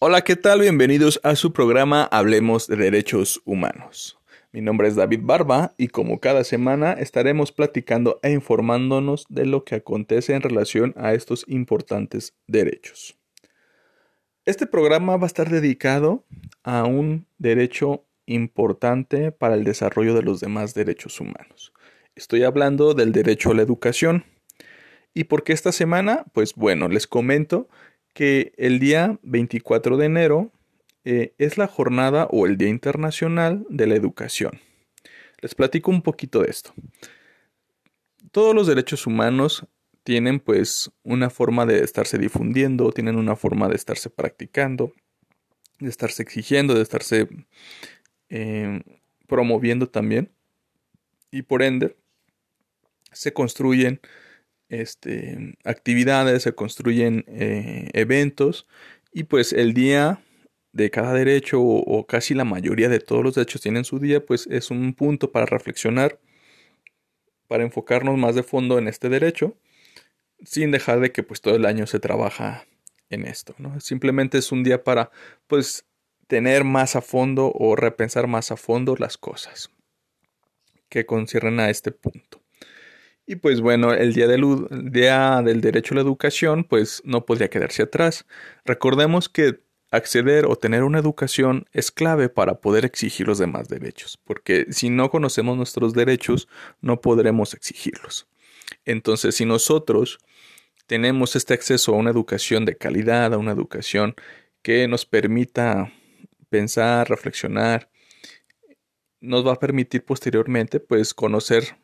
Hola, ¿qué tal? Bienvenidos a su programa Hablemos de Derechos Humanos. Mi nombre es David Barba y como cada semana estaremos platicando e informándonos de lo que acontece en relación a estos importantes derechos. Este programa va a estar dedicado a un derecho importante para el desarrollo de los demás derechos humanos. Estoy hablando del derecho a la educación. ¿Y por qué esta semana? Pues bueno, les comento que el día 24 de enero eh, es la jornada o el Día Internacional de la Educación. Les platico un poquito de esto. Todos los derechos humanos tienen pues una forma de estarse difundiendo, tienen una forma de estarse practicando, de estarse exigiendo, de estarse eh, promoviendo también. Y por ende se construyen este, actividades, se construyen eh, eventos y pues el día de cada derecho o, casi la mayoría de todos los derechos tienen su día, pues es un punto para reflexionar, para enfocarnos más de fondo en este derecho, sin dejar de que pues todo el año se trabaja en esto, ¿no? Simplemente es un día para pues tener más a fondo o repensar más a fondo las cosas que conciernen a este punto. Y pues bueno, el día, del, día del derecho a la educación pues no podría quedarse atrás. Recordemos que acceder o tener una educación es clave para poder exigir los demás derechos, porque si no conocemos nuestros derechos no podremos exigirlos. Entonces, si nosotros tenemos este acceso a una educación de calidad, a una educación que nos permita pensar, reflexionar, nos va a permitir posteriormente pues conocer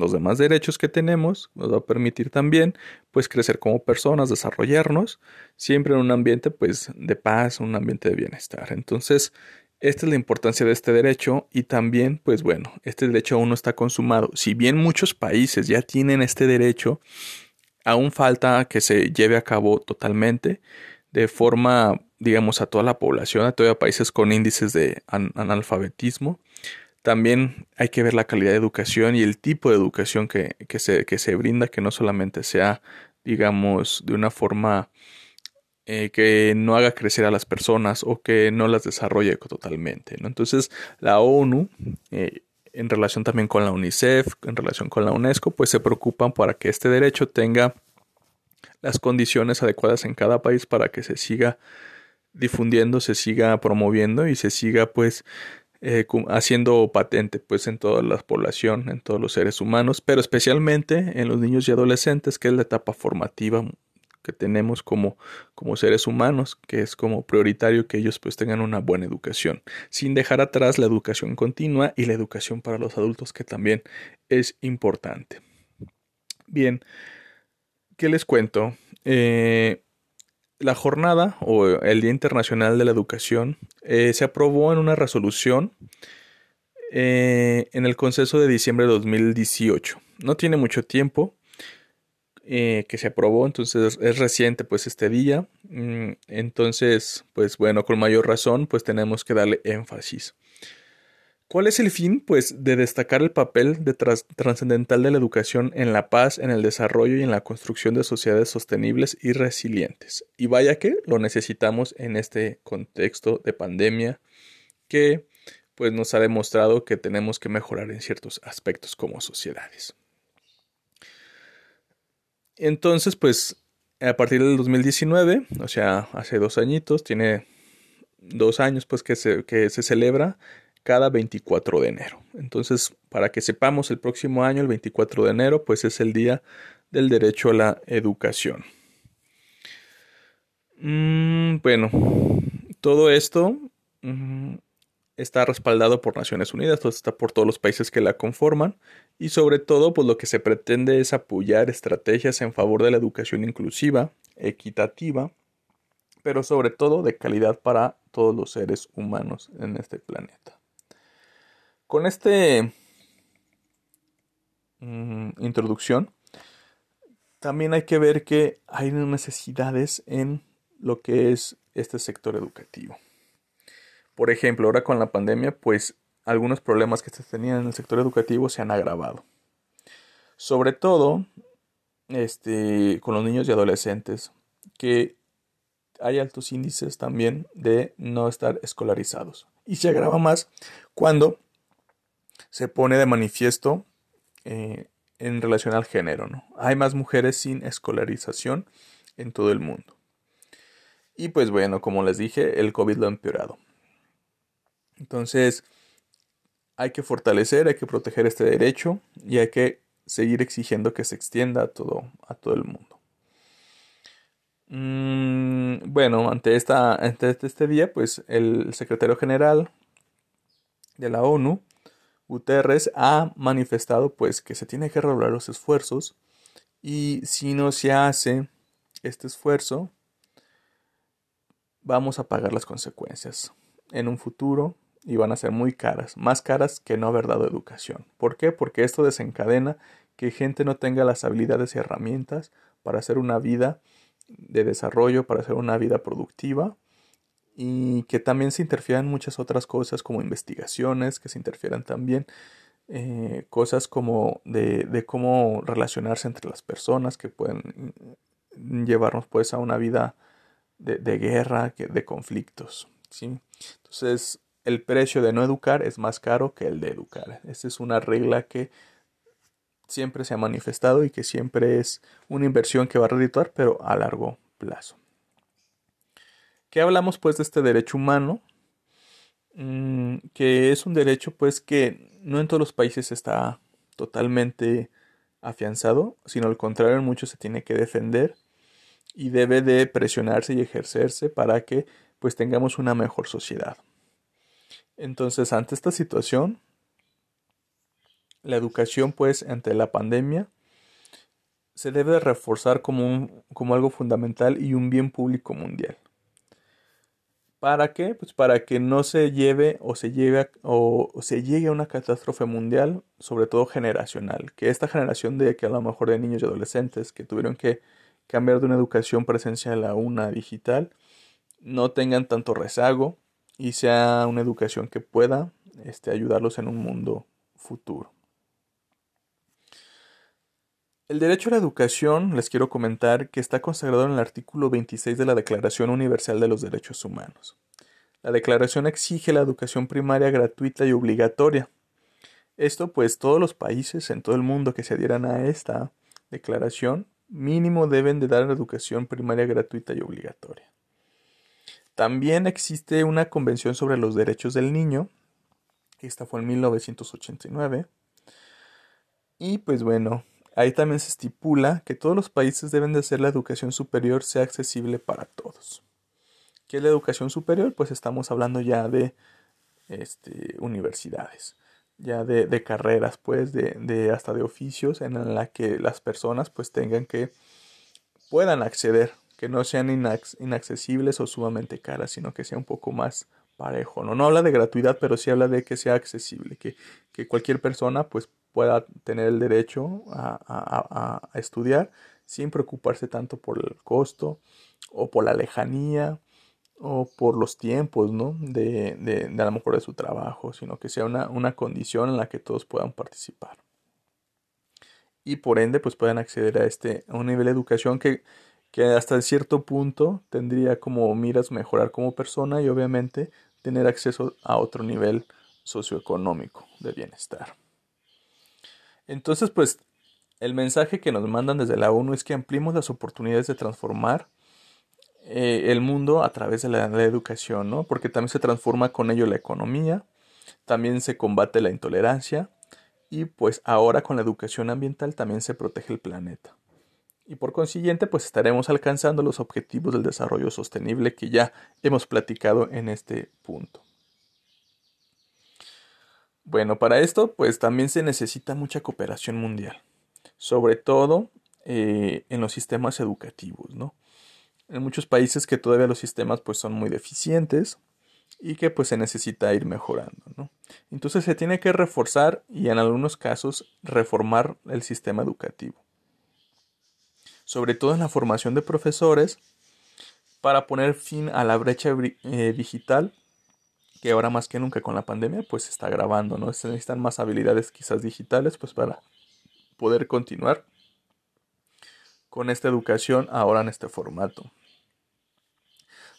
los demás derechos que tenemos nos va a permitir también pues crecer como personas, desarrollarnos siempre en un ambiente pues de paz, un ambiente de bienestar. Entonces, esta es la importancia de este derecho y también pues bueno, este derecho aún no está consumado. Si bien muchos países ya tienen este derecho, aún falta que se lleve a cabo totalmente de forma digamos a toda la población, a todos países con índices de analfabetismo también hay que ver la calidad de educación y el tipo de educación que, se, que se, brinda, que no solamente sea, digamos, de una forma eh, que no haga crecer a las personas o que no las desarrolle totalmente. ¿no? Entonces, la ONU, eh, en relación también con la UNICEF, en relación con la UNESCO, pues se preocupan para que este derecho tenga las condiciones adecuadas en cada país para que se siga difundiendo, se siga promoviendo y se siga pues eh, haciendo patente pues en toda la población, en todos los seres humanos, pero especialmente en los niños y adolescentes, que es la etapa formativa que tenemos como, como seres humanos, que es como prioritario que ellos pues tengan una buena educación, sin dejar atrás la educación continua y la educación para los adultos, que también es importante. Bien, ¿qué les cuento? Eh, la jornada o el Día Internacional de la Educación eh, se aprobó en una resolución eh, en el Conceso de diciembre de 2018. No tiene mucho tiempo eh, que se aprobó, entonces es reciente pues este día. Mm, entonces, pues bueno, con mayor razón pues tenemos que darle énfasis. ¿Cuál es el fin? Pues de destacar el papel de trascendental de la educación en la paz, en el desarrollo y en la construcción de sociedades sostenibles y resilientes. Y vaya que lo necesitamos en este contexto de pandemia que pues nos ha demostrado que tenemos que mejorar en ciertos aspectos como sociedades. Entonces, pues a partir del 2019, o sea, hace dos añitos, tiene dos años pues que se celebra cada 24 de enero. Entonces, para que sepamos el próximo año, el 24 de enero, pues es el día del derecho a la educación. Mm, bueno, todo esto mm, está respaldado por Naciones Unidas, todo está por todos los países que la conforman y sobre todo, pues lo que se pretende es apoyar estrategias en favor de la educación inclusiva, equitativa, pero sobre todo de calidad para todos los seres humanos en este planeta. Con este mm, introducción, también hay que ver que hay necesidades en lo que es este sector educativo. Por ejemplo, ahora con la pandemia, pues algunos problemas que se tenían en el sector educativo se han agravado. Sobre todo este, con los niños y adolescentes que hay altos índices también de no estar escolarizados. Y se agrava más cuando se pone de manifiesto eh, en relación al género. ¿no? Hay más mujeres sin escolarización en todo el mundo. Y pues bueno, como les dije, el COVID lo ha empeorado. Entonces, hay que fortalecer, hay que proteger este derecho y hay que seguir exigiendo que se extienda a todo, a todo el mundo. Mm, bueno, ante, esta, ante este día, pues el secretario general de la ONU, Guterres, ha manifestado pues que se tiene que redoblar los esfuerzos y si no se hace este esfuerzo, vamos a pagar las consecuencias en un futuro y van a ser muy caras, más caras que no haber dado educación. ¿Por qué? Porque esto desencadena que gente no tenga las habilidades y herramientas para hacer una vida de desarrollo, para hacer una vida productiva y que también se interfieran muchas otras cosas como investigaciones, que se interfieran también eh, cosas como de, de, cómo relacionarse entre las personas que pueden llevarnos pues a una vida de, de guerra, de conflictos. ¿sí? Entonces el precio de no educar es más caro que el de educar. Esa es una regla que siempre se ha manifestado y que siempre es una inversión que va a redituar, pero a largo plazo. ¿Qué hablamos pues de este derecho humano? Mm, que es un derecho pues que no en todos los países está totalmente afianzado, sino al contrario en muchos se tiene que defender y debe de presionarse y ejercerse para que pues tengamos una mejor sociedad. Entonces, ante esta situación, la educación, pues, ante la pandemia, se debe reforzar como, como algo fundamental y un bien público mundial. ¿Para qué? Pues para que no se lleve o se lleve o, se llegue a una catástrofe mundial, sobre todo generacional. Que esta generación de que a lo mejor de niños y adolescentes que tuvieron que cambiar de una educación presencial a una digital, no tengan tanto rezago y sea una educación que pueda este, ayudarlos en un mundo futuro. El derecho a la educación, les quiero comentar que está consagrado en el artículo 26 de la Declaración Universal de los Derechos Humanos. La declaración exige la educación primaria gratuita y obligatoria. Esto pues todos los países en todo el mundo que se adhieran a esta declaración mínimo deben de dar educación primaria gratuita y obligatoria. También existe una convención sobre los derechos del niño. Esta fue en 1989. Y pues bueno, ahí también se estipula que todos los países deben de hacer la educación superior sea accesible para todos. ¿Qué es la educación superior? Pues estamos hablando ya de este, universidades, ya de, carreras, pues, de, hasta de oficios en la que las personas pues tengan que puedan acceder que no sean inaccesibles o sumamente caras, sino que sea un poco más parejo. ¿no? no habla de gratuidad, pero sí habla de que sea accesible, que, que cualquier persona pues pueda tener el derecho a, estudiar sin preocuparse tanto por el costo o por la lejanía o por los tiempos, ¿no? De, a lo mejor de su trabajo, sino que sea una, una condición en la que todos puedan participar. Y por ende, pues puedan acceder a este, a un nivel de educación que que hasta cierto punto tendría como miras mejorar como persona y obviamente tener acceso a otro nivel socioeconómico de bienestar. Entonces, pues, el mensaje que nos mandan desde la ONU es que ampliemos las oportunidades de transformar eh, el mundo a través de la, la, educación, ¿no? Porque también se transforma con ello la economía, también se combate la intolerancia y pues ahora con la educación ambiental también se protege el planeta y por consiguiente pues estaremos alcanzando los objetivos del desarrollo sostenible que ya hemos platicado en este punto. Bueno, para esto pues también se necesita mucha cooperación mundial, sobre todo eh, en los sistemas educativos, ¿no? En muchos países que todavía los sistemas pues son muy deficientes y que pues se necesita ir mejorando, ¿no? Entonces se tiene que reforzar y en algunos casos reformar el sistema educativo sobre todo en la formación de profesores, para poner fin a la brecha eh, digital que ahora más que nunca con la pandemia pues está grabando, ¿no? Se necesitan más habilidades quizás digitales pues para poder continuar con esta educación ahora en este formato.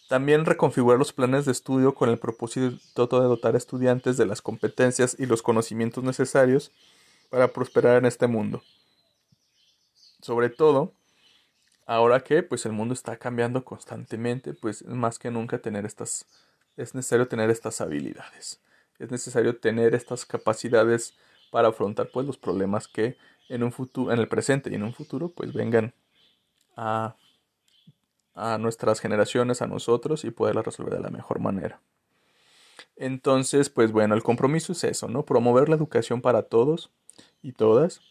También reconfigurar los planes de estudio con el propósito de dotar a estudiantes de las competencias y los conocimientos necesarios para prosperar en este mundo. Sobre todo, ahora que pues el mundo está cambiando constantemente, pues más que nunca tener estas es necesario tener estas habilidades. Es necesario tener estas capacidades para afrontar pues los problemas que en un futuro en el presente y en un futuro pues vengan a a nuestras generaciones, a nosotros y poderlas resolver de la mejor manera. Entonces, pues bueno, el compromiso es eso, ¿no? Promover la educación para todos y todas,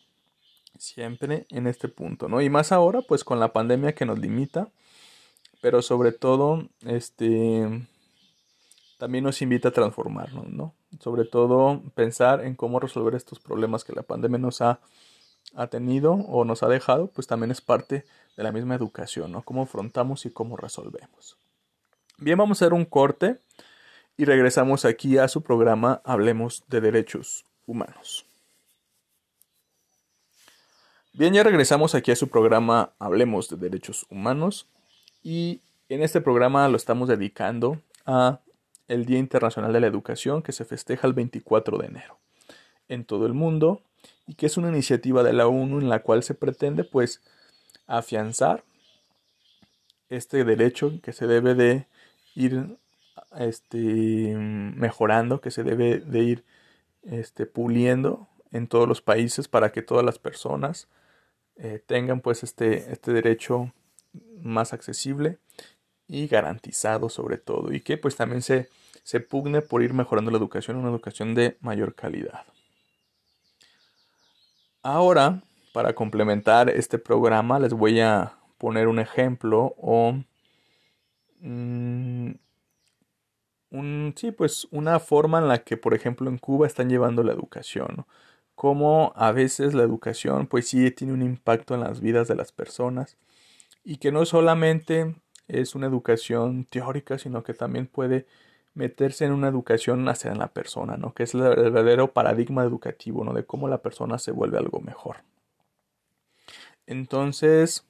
siempre en este punto, ¿no? Y más ahora, pues con la pandemia que nos limita, pero sobre todo, este, también nos invita a transformarnos, ¿no? Sobre todo pensar en cómo resolver estos problemas que la pandemia nos ha, ha tenido o nos ha dejado, pues también es parte de la misma educación, ¿no? Cómo afrontamos y cómo resolvemos. Bien, vamos a hacer un corte y regresamos aquí a su programa Hablemos de Derechos Humanos. Bien, ya regresamos aquí a su programa Hablemos de Derechos Humanos y en este programa lo estamos dedicando a el Día Internacional de la Educación que se festeja el 24 de enero en todo el mundo y que es una iniciativa de la ONU en la cual se pretende pues afianzar este derecho que se debe de ir este, mejorando, que se debe de ir este, puliendo en todos los países para que todas las personas eh, tengan pues este, este derecho más accesible y garantizado sobre todo y que pues también se, se pugne por ir mejorando la educación, una educación de mayor calidad. Ahora para complementar este programa les voy a poner un ejemplo o mm, sí, pues una forma en la que, por ejemplo, en Cuba están llevando la educación. Como a veces la educación, pues sí, tiene un impacto en las vidas de las personas y que no solamente es una educación teórica, sino que también puede meterse en una educación hacia la persona, ¿no? Que es el verdadero paradigma educativo, ¿no? De cómo la persona se vuelve algo mejor. Entonces,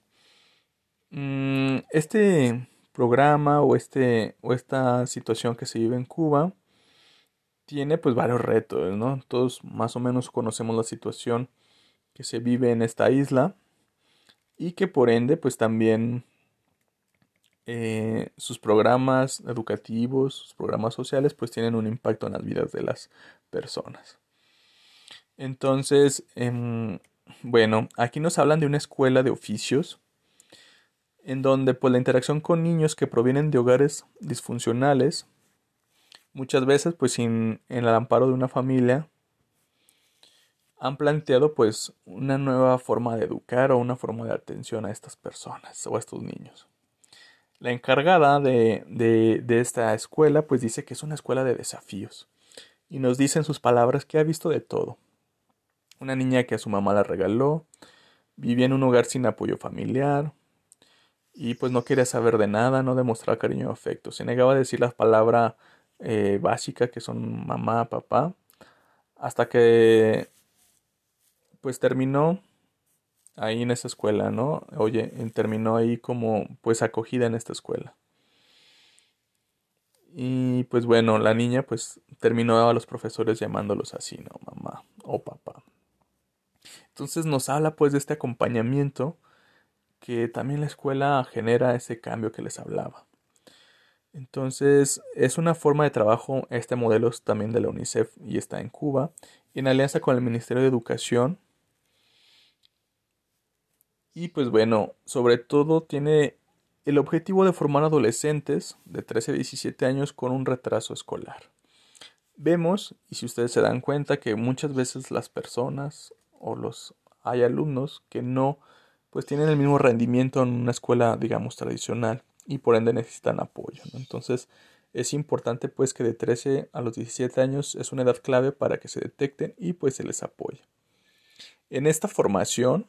mm, este programa o, este, o esta situación que se vive en Cuba tiene pues varios retos, ¿no? Todos más o menos conocemos la situación que se vive en esta isla y que por ende pues también eh, sus programas educativos, sus programas sociales pues tienen un impacto en las vidas de las personas. Entonces, em, bueno, aquí nos hablan de una escuela de oficios en donde pues la interacción con niños que provienen de hogares disfuncionales, muchas veces pues sin en el amparo de una familia, han planteado pues una nueva forma de educar o una forma de atención a estas personas o a estos niños. La encargada de, de, esta escuela pues dice que es una escuela de desafíos. Y nos dice en sus palabras que ha visto de todo, una niña que a su mamá la regaló, vivía en un hogar sin apoyo familiar y pues no quería saber de nada, no demostraba cariño o afecto, se negaba a decir las palabras eh, básicas que son mamá, papá, hasta que pues terminó ahí en esa escuela, ¿no? Oye, terminó ahí como pues acogida en esta escuela. Y pues bueno, la niña pues terminó a los profesores llamándolos así, ¿no? Mamá o papá. Entonces nos habla pues de este acompañamiento que también la escuela genera ese cambio que les hablaba. Entonces es una forma de trabajo, este modelo es también de la UNICEF y está en Cuba, en alianza con el Ministerio de Educación. Y pues bueno, sobre todo tiene el objetivo de formar adolescentes de 13 a 17 años con un retraso escolar. Vemos, y si ustedes se dan cuenta, que muchas veces las personas o los hay alumnos que no pues tienen el mismo rendimiento en una escuela digamos tradicional y por ende necesitan apoyo entonces es importante pues que de 13 a los 17 años es una edad clave para que se detecten y pues se les apoye en esta formación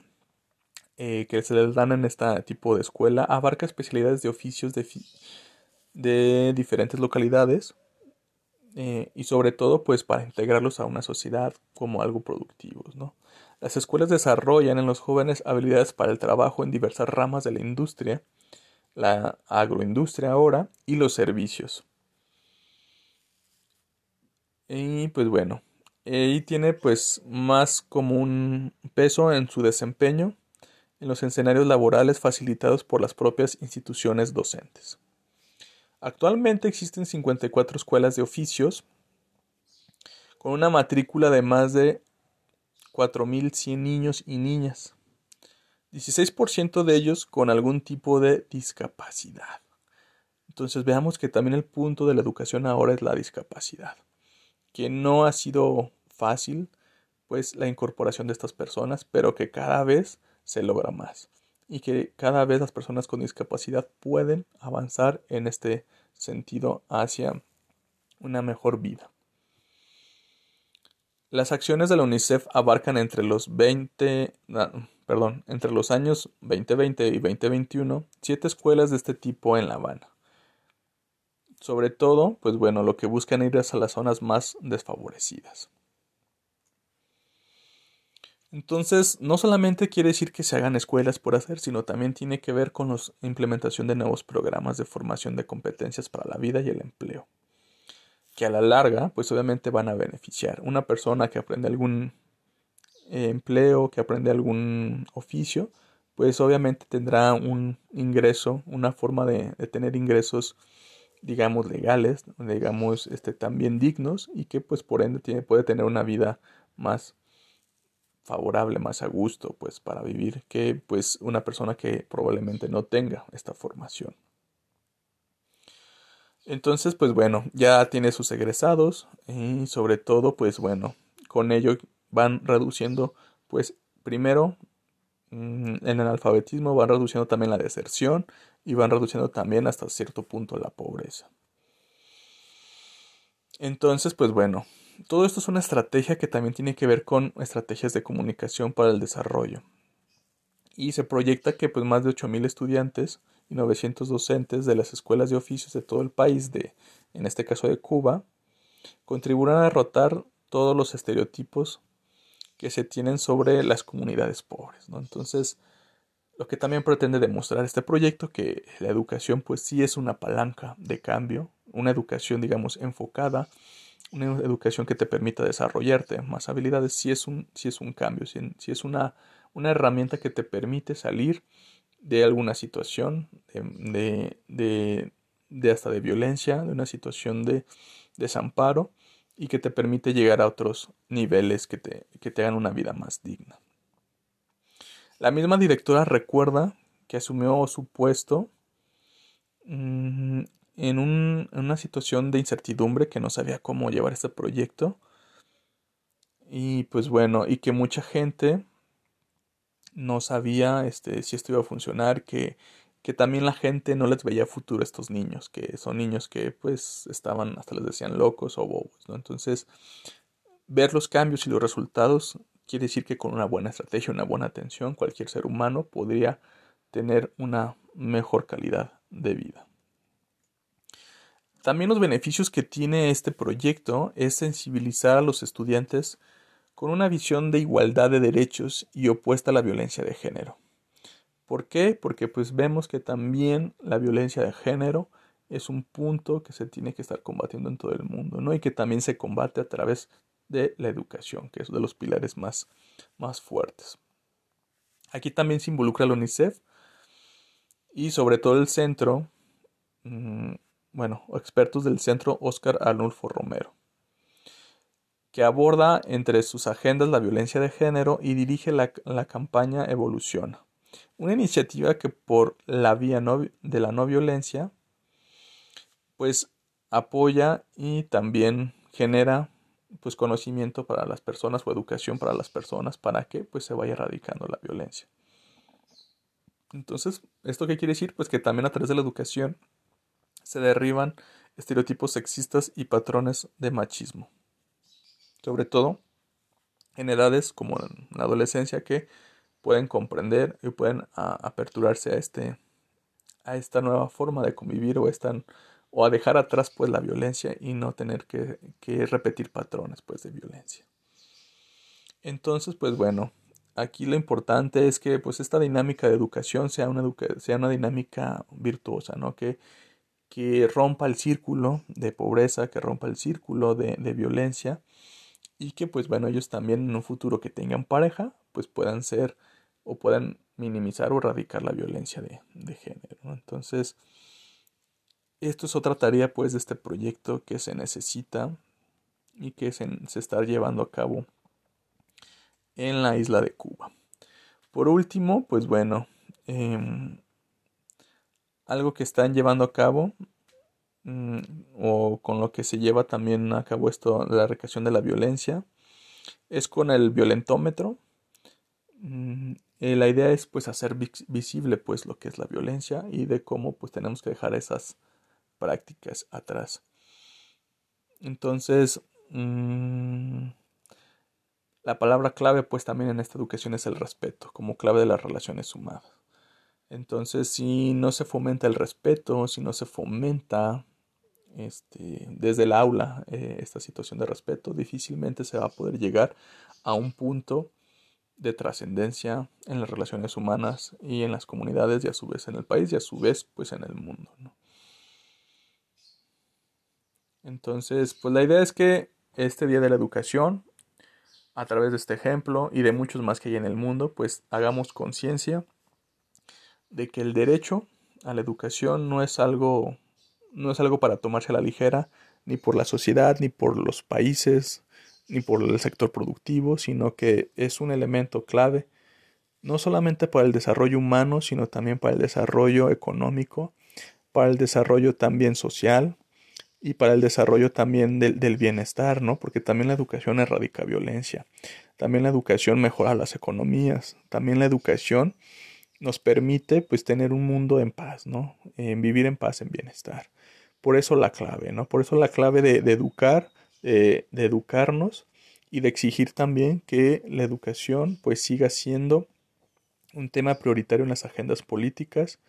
eh, que se les dan en este tipo de escuela abarca especialidades de oficios de, diferentes localidades eh, y sobre todo pues para integrarlos a una sociedad como algo productivos, ¿no? Las escuelas desarrollan en los jóvenes habilidades para el trabajo en diversas ramas de la industria, la agroindustria ahora y los servicios. Y pues bueno, y tiene pues más como un peso en su desempeño en los escenarios laborales facilitados por las propias instituciones docentes. Actualmente existen 54 escuelas de oficios con una matrícula de más de 4.100 niños y niñas, 16% de ellos con algún tipo de discapacidad. Entonces veamos que también el punto de la educación ahora es la discapacidad que no ha sido fácil pues la incorporación de estas personas, pero que cada vez se logra más y que cada vez las personas con discapacidad pueden avanzar en este sentido hacia una mejor vida. Las acciones de la UNICEF abarcan entre los 20, perdón, entre los años 2020 y 2021 siete escuelas de este tipo en La Habana. Sobre todo, pues bueno, lo que buscan ir es a las zonas más desfavorecidas. Entonces, no solamente quiere decir que se hagan escuelas por hacer, sino también tiene que ver con la implementación de nuevos programas de formación de competencias para la vida y el empleo, que a la larga, pues obviamente van a beneficiar. Una persona que aprende algún eh, empleo, que aprende algún oficio, pues obviamente tendrá un ingreso, una forma de, tener ingresos digamos, legales, digamos, este, también dignos y que pues por ende puede tener una vida más favorable, más a gusto, pues para vivir que pues una persona que probablemente no tenga esta formación. Entonces, pues bueno, ya tiene sus egresados y sobre todo, pues bueno, con ello van reduciendo, pues primero mm, en el alfabetismo van reduciendo también la deserción y van reduciendo también hasta cierto punto la pobreza. Entonces, pues bueno, todo esto es una estrategia que también tiene que ver con estrategias de comunicación para el desarrollo. Y se proyecta que pues más de 8.000 estudiantes y 900 docentes de las escuelas de oficios de todo el país, de, en este caso de Cuba, contribuirán a derrotar todos los estereotipos que se tienen sobre las comunidades pobres. ¿no? Entonces, lo que también pretende demostrar este proyecto que la educación pues sí es una palanca de cambio, una educación digamos enfocada, una educación que te permita desarrollarte más habilidades, sí es un, es un cambio, sí, es una, una, herramienta que te permite salir de alguna situación de, de, de, hasta de violencia, de una situación de desamparo y que te permite llegar a otros niveles que te, que te hagan una vida más digna. La misma directora recuerda que asumió su puesto mm, en, una situación de incertidumbre que no sabía cómo llevar este proyecto. Y pues bueno, y que mucha gente no sabía este, si esto iba a funcionar, que, que también la gente no les veía futuro a estos niños, que son niños que pues estaban, hasta les decían locos o bobos, ¿no? Entonces, ver los cambios y los resultados Quiere decir que con una buena estrategia, una buena atención, cualquier ser humano podría tener una mejor calidad de vida. También los beneficios que tiene este proyecto es sensibilizar a los estudiantes con una visión de igualdad de derechos y opuesta a la violencia de género. ¿Por qué? Porque pues vemos que también la violencia de género es un punto que se tiene que estar combatiendo en todo el mundo, ¿no? Y que también se combate a través de la educación, que es uno de los pilares más, más fuertes. Aquí también se involucra la UNICEF y sobre todo el centro, mm, bueno, expertos del centro Oscar Arnulfo Romero, que aborda entre sus agendas la violencia de género y dirige la, la campaña Evoluciona, una iniciativa que por la vía de la no violencia, pues apoya y también genera pues conocimiento para las personas o educación para las personas para que pues se vaya erradicando la violencia. Entonces, ¿esto qué quiere decir? Pues que también a través de la educación se derriban estereotipos sexistas y patrones de machismo. Sobre todo en edades como la adolescencia que pueden comprender y pueden aperturarse a este a esta nueva forma de convivir o a dejar atrás pues la violencia y no tener que, repetir patrones pues de violencia. Entonces pues bueno, aquí lo importante es que pues esta dinámica de educación sea una, sea una dinámica virtuosa, ¿no? Que, que rompa el círculo de pobreza, que rompa el círculo de, violencia y que pues bueno ellos también en un futuro que tengan pareja pues puedan ser o puedan minimizar o erradicar la violencia de, de género. Entonces, esto es otra tarea pues de este proyecto que se necesita y que se, está llevando a cabo en la isla de Cuba. Por último, pues bueno, em, algo que están llevando a cabo mm, o con lo que se lleva también a cabo esto, la recreación de la violencia, es con el violentómetro. Mm, eh, la idea es pues hacer visible pues lo que es la violencia y de cómo pues tenemos que dejar esas prácticas atrás. Entonces, mm, la palabra clave pues también en esta educación es el respeto, como clave de las relaciones humanas. Entonces, si no se fomenta el respeto, si no se fomenta este, desde el aula eh, esta situación de respeto, difícilmente se va a poder llegar a un punto de trascendencia en las relaciones humanas y en las comunidades y a su vez en el país y a su vez pues en el mundo. Entonces, pues la idea es que este Día de la Educación, a través de este ejemplo y de muchos más que hay en el mundo, pues hagamos conciencia de que el derecho a la educación no es algo no es algo para tomarse a la ligera ni por la sociedad ni por los países ni por el sector productivo, sino que es un elemento clave no solamente para el desarrollo humano, sino también para el desarrollo económico, para el desarrollo también social y para el desarrollo también del, del bienestar, ¿no? Porque también la educación erradica violencia, también la educación mejora las economías, también la educación nos permite pues tener un mundo en paz, ¿no? En vivir en paz, en bienestar. Por eso la clave, ¿no? Por eso la clave de, de educar de, educarnos y de exigir también que la educación pues siga siendo un tema prioritario en las agendas políticas,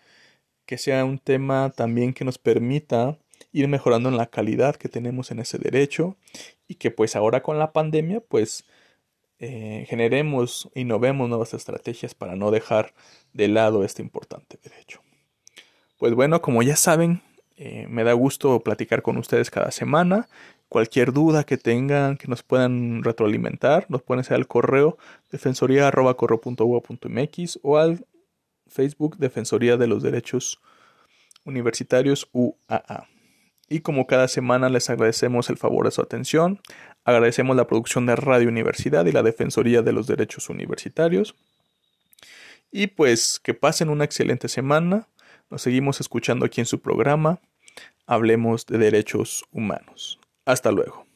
que sea un tema también que nos permita ir mejorando en la calidad que tenemos en ese derecho y que pues ahora con la pandemia pues eh, generemos, innovemos nuevas estrategias para no dejar de lado este importante derecho. Pues bueno, como ya saben, eh, me da gusto platicar con ustedes cada semana. Cualquier duda que tengan, que nos puedan retroalimentar, nos pueden hacer al correo defensoría.corro.ua.mx o al Facebook Defensoría de los Derechos Universitarios UAA. Y como cada semana les agradecemos el favor de su atención, agradecemos la producción de Radio Universidad y la Defensoría de los Derechos Universitarios. Y pues que pasen una excelente semana. Nos seguimos escuchando aquí en su programa. Hablemos de derechos humanos. Hasta luego.